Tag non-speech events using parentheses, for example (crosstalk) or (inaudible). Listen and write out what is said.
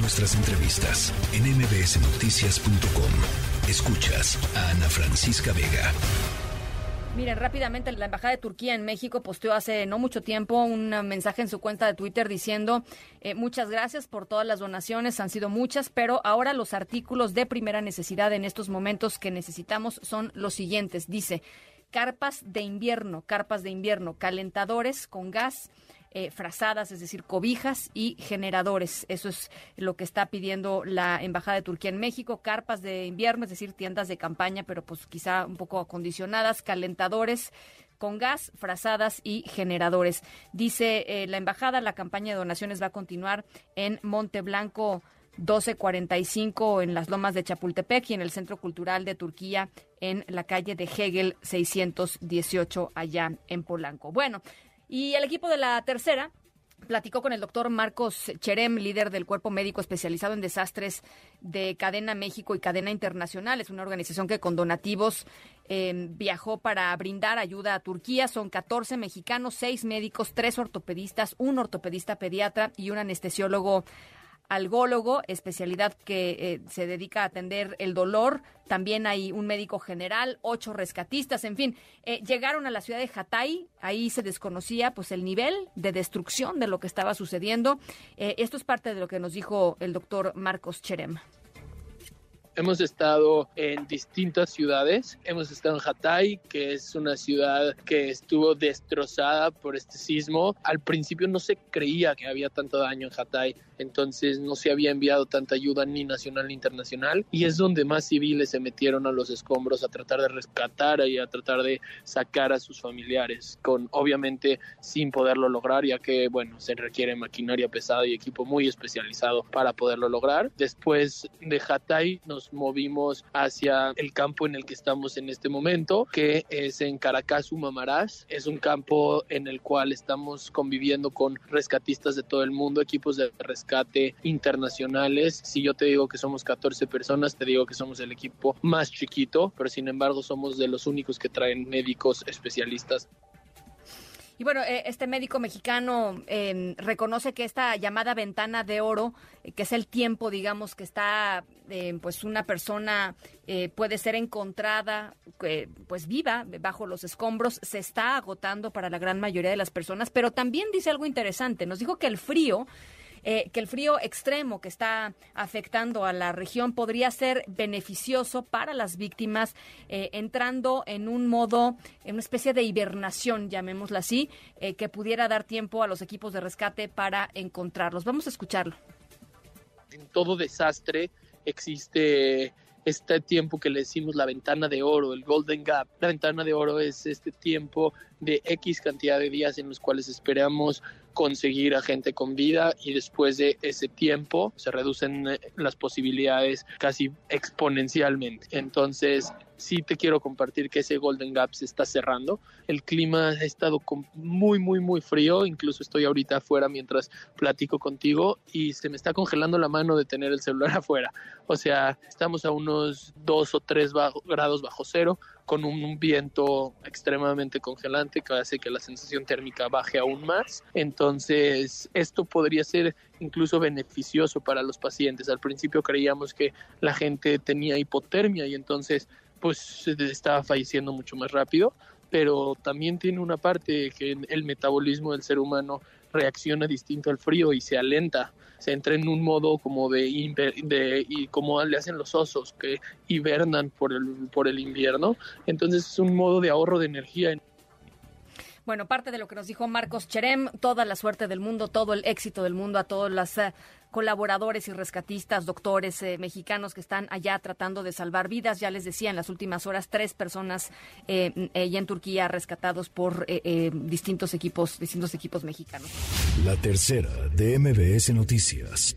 nuestras entrevistas en mbsnoticias.com. Escuchas a Ana Francisca Vega. Miren, rápidamente, la Embajada de Turquía en México posteó hace no mucho tiempo un mensaje en su cuenta de Twitter diciendo eh, muchas gracias por todas las donaciones, han sido muchas, pero ahora los artículos de primera necesidad en estos momentos que necesitamos son los siguientes. Dice, carpas de invierno, carpas de invierno, calentadores con gas, eh, frazadas, es decir, cobijas y generadores. Eso es lo que está pidiendo la Embajada de Turquía en México. Carpas de invierno, es decir, tiendas de campaña, pero pues quizá un poco acondicionadas, calentadores con gas, frazadas y generadores. Dice eh, la embajada, la campaña de donaciones va a continuar en Monte Blanco 1245 en las lomas de Chapultepec y en el Centro Cultural de Turquía en la calle de Hegel 618 allá en Polanco. Bueno, y el equipo de la tercera platicó con el doctor Marcos Cherem, líder del Cuerpo Médico especializado en desastres de Cadena México y Cadena Internacional. Es una organización que con donativos eh, viajó para brindar ayuda a Turquía. Son 14 mexicanos, 6 médicos, 3 ortopedistas, un ortopedista pediatra y un anestesiólogo algólogo, especialidad que eh, se dedica a atender el dolor. También hay un médico general, ocho rescatistas, en fin. Eh, llegaron a la ciudad de Hatay, ahí se desconocía pues el nivel de destrucción de lo que estaba sucediendo. Eh, esto es parte de lo que nos dijo el doctor Marcos Cherem. Hemos estado en distintas ciudades. Hemos estado en Hatay, que es una ciudad que estuvo destrozada por este sismo. Al principio no se creía que había tanto daño en Hatay, entonces no se había enviado tanta ayuda ni nacional ni internacional. Y es donde más civiles se metieron a los escombros a tratar de rescatar y a tratar de sacar a sus familiares, con obviamente sin poderlo lograr, ya que, bueno, se requiere maquinaria pesada y equipo muy especializado para poderlo lograr. Después de Hatay nos movimos hacia el campo en el que estamos en este momento, que es en Caracas, Mamaraz. Es un campo en el cual estamos conviviendo con rescatistas de todo el mundo, equipos de rescate internacionales. Si yo te digo que somos 14 personas, te digo que somos el equipo más chiquito, pero sin embargo somos de los únicos que traen médicos especialistas y bueno, eh, este médico mexicano em, reconoce que esta llamada ventana de oro, eh, que es el tiempo, digamos, que está, em, pues una persona eh, puede ser encontrada, pues viva bajo los escombros, se está agotando para la gran mayoría de las personas, pero también dice algo interesante. Nos dijo que el frío eh, que el frío extremo que está afectando a la región podría ser beneficioso para las víctimas, eh, entrando en un modo, en una especie de hibernación, llamémosla así, eh, que pudiera dar tiempo a los equipos de rescate para encontrarlos. Vamos a escucharlo. En todo desastre existe este tiempo que le decimos la ventana de oro, el Golden Gap. La ventana de oro es este tiempo de X cantidad de días en los cuales esperamos conseguir a gente con vida y después de ese tiempo se reducen eh, las posibilidades casi exponencialmente. Entonces, sí te quiero compartir que ese Golden Gap se está cerrando. El clima ha estado muy, muy, muy frío. Incluso estoy ahorita afuera mientras platico contigo y se me está congelando la mano de tener el celular (laughs) afuera. O sea, estamos a unos 2 o 3 grados bajo cero con un, viento extremadamente congelante que hace que la sensación térmica baje aún más. Entonces, esto podría ser incluso beneficioso para los pacientes. Al principio creíamos que la gente tenía hipotermia y entonces pues estaba falleciendo mucho más rápido, pero también tiene una parte que el metabolismo del ser humano reacciona distinto al frío y se alenta, se entra en un modo como de, de y como le hacen los osos que hibernan por el, por el invierno, entonces es un modo de ahorro de energía. Bueno, parte de lo que nos dijo Marcos Cherem, toda la suerte del mundo, todo el éxito del mundo a todos los eh, colaboradores y rescatistas, doctores eh, mexicanos que están allá tratando de salvar vidas. Ya les decía, en las últimas horas, tres personas eh, en Turquía rescatados por distintos equipos, distintos equipos mexicanos. La tercera de MBS Noticias.